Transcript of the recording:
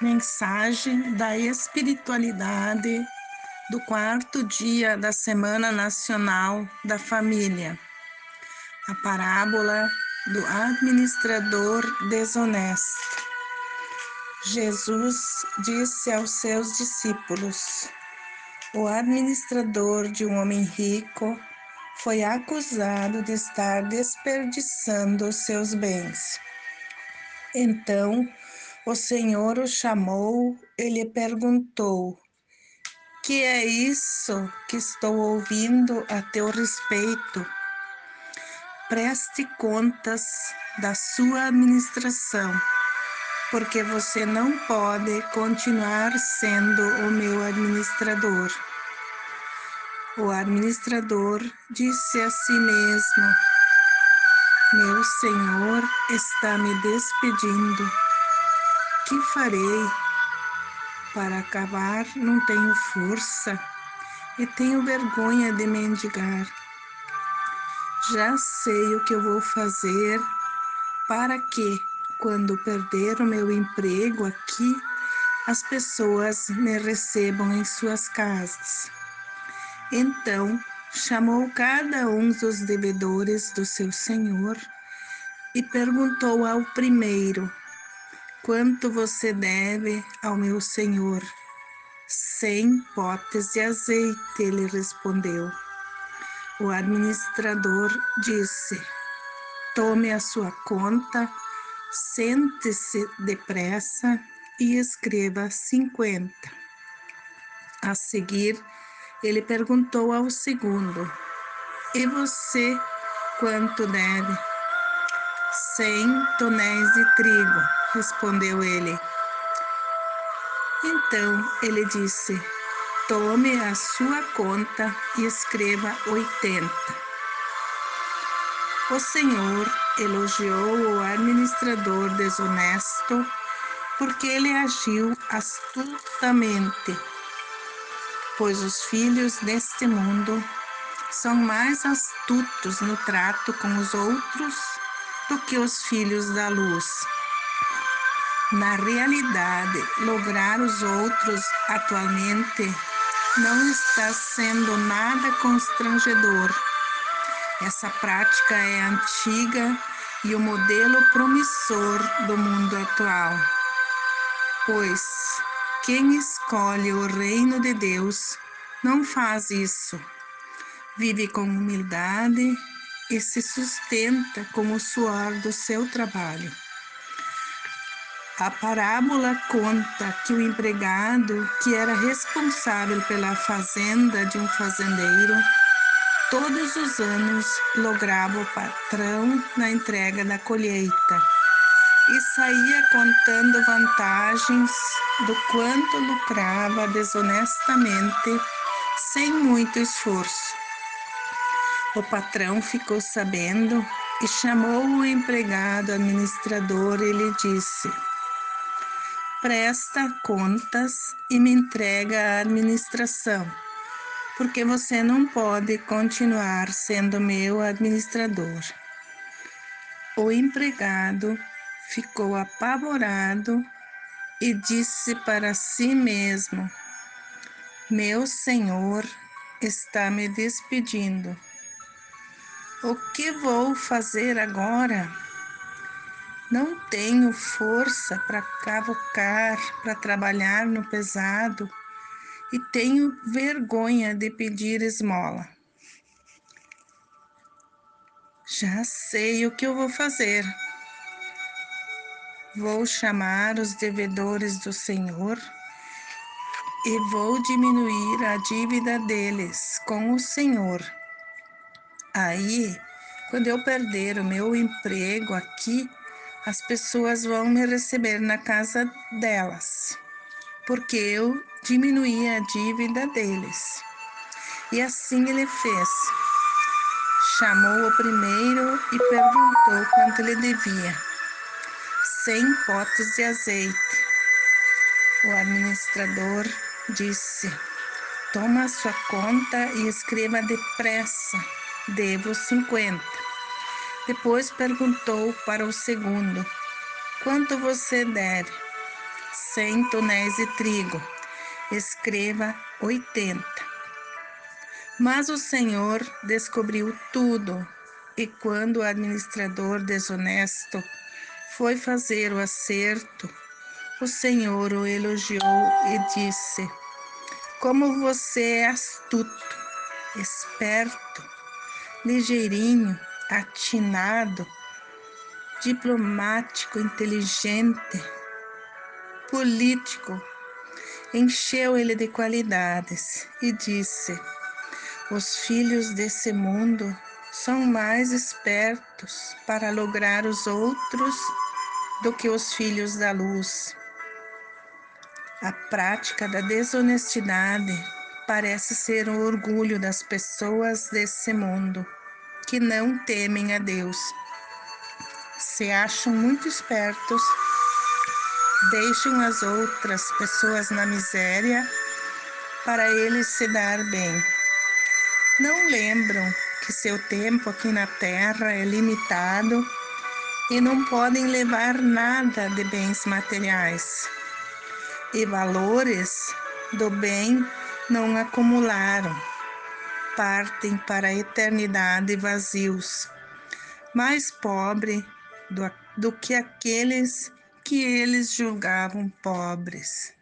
Mensagem da espiritualidade do quarto dia da Semana Nacional da Família. A parábola do administrador desonesto. Jesus disse aos seus discípulos: O administrador de um homem rico foi acusado de estar desperdiçando seus bens. Então, o Senhor o chamou e lhe perguntou: Que é isso que estou ouvindo a teu respeito? Preste contas da sua administração, porque você não pode continuar sendo o meu administrador. O administrador disse a si mesmo: Meu senhor está me despedindo que farei? Para acabar, não tenho força e tenho vergonha de mendigar. Já sei o que eu vou fazer para que, quando perder o meu emprego aqui, as pessoas me recebam em suas casas. Então, chamou cada um dos devedores do seu senhor e perguntou ao primeiro: Quanto você deve ao meu senhor? Cem potes de azeite, ele respondeu. O administrador disse: Tome a sua conta, sente-se depressa e escreva cinquenta. A seguir, ele perguntou ao segundo: E você quanto deve? Cem tonéis de trigo respondeu ele. Então ele disse: Tome a sua conta e escreva oitenta. O Senhor elogiou o administrador desonesto porque ele agiu astutamente, pois os filhos deste mundo são mais astutos no trato com os outros do que os filhos da luz. Na realidade, lograr os outros atualmente não está sendo nada constrangedor. Essa prática é antiga e o modelo promissor do mundo atual. Pois quem escolhe o reino de Deus não faz isso. Vive com humildade e se sustenta com o suor do seu trabalho. A parábola conta que o empregado, que era responsável pela fazenda de um fazendeiro, todos os anos lograva o patrão na entrega da colheita e saía contando vantagens do quanto lucrava desonestamente sem muito esforço. O patrão ficou sabendo e chamou o empregado administrador e lhe disse: presta contas e me entrega a administração, porque você não pode continuar sendo meu administrador. O empregado ficou apavorado e disse para si mesmo: Meu senhor está me despedindo. O que vou fazer agora? Não tenho força para cavocar, para trabalhar no pesado e tenho vergonha de pedir esmola. Já sei o que eu vou fazer. Vou chamar os devedores do Senhor e vou diminuir a dívida deles com o Senhor. Aí, quando eu perder o meu emprego aqui, as pessoas vão me receber na casa delas, porque eu diminuí a dívida deles. E assim ele fez. Chamou o primeiro e perguntou quanto ele devia. Cem potes de azeite. O administrador disse: Toma a sua conta e escreva depressa. Devo cinquenta. Depois perguntou para o segundo: Quanto você deve? cem tonéis de trigo. Escreva oitenta. Mas o Senhor descobriu tudo, e quando o administrador desonesto foi fazer o acerto, o Senhor o elogiou e disse: Como você é astuto, esperto, ligeirinho, atinado, diplomático, inteligente, político. Encheu ele de qualidades e disse: Os filhos desse mundo são mais espertos para lograr os outros do que os filhos da luz. A prática da desonestidade parece ser o orgulho das pessoas desse mundo que não temem a Deus. Se acham muito espertos, deixam as outras pessoas na miséria para eles se dar bem. Não lembram que seu tempo aqui na terra é limitado e não podem levar nada de bens materiais. E valores do bem não acumularam. Partem para a eternidade vazios, mais pobre do, do que aqueles que eles julgavam pobres.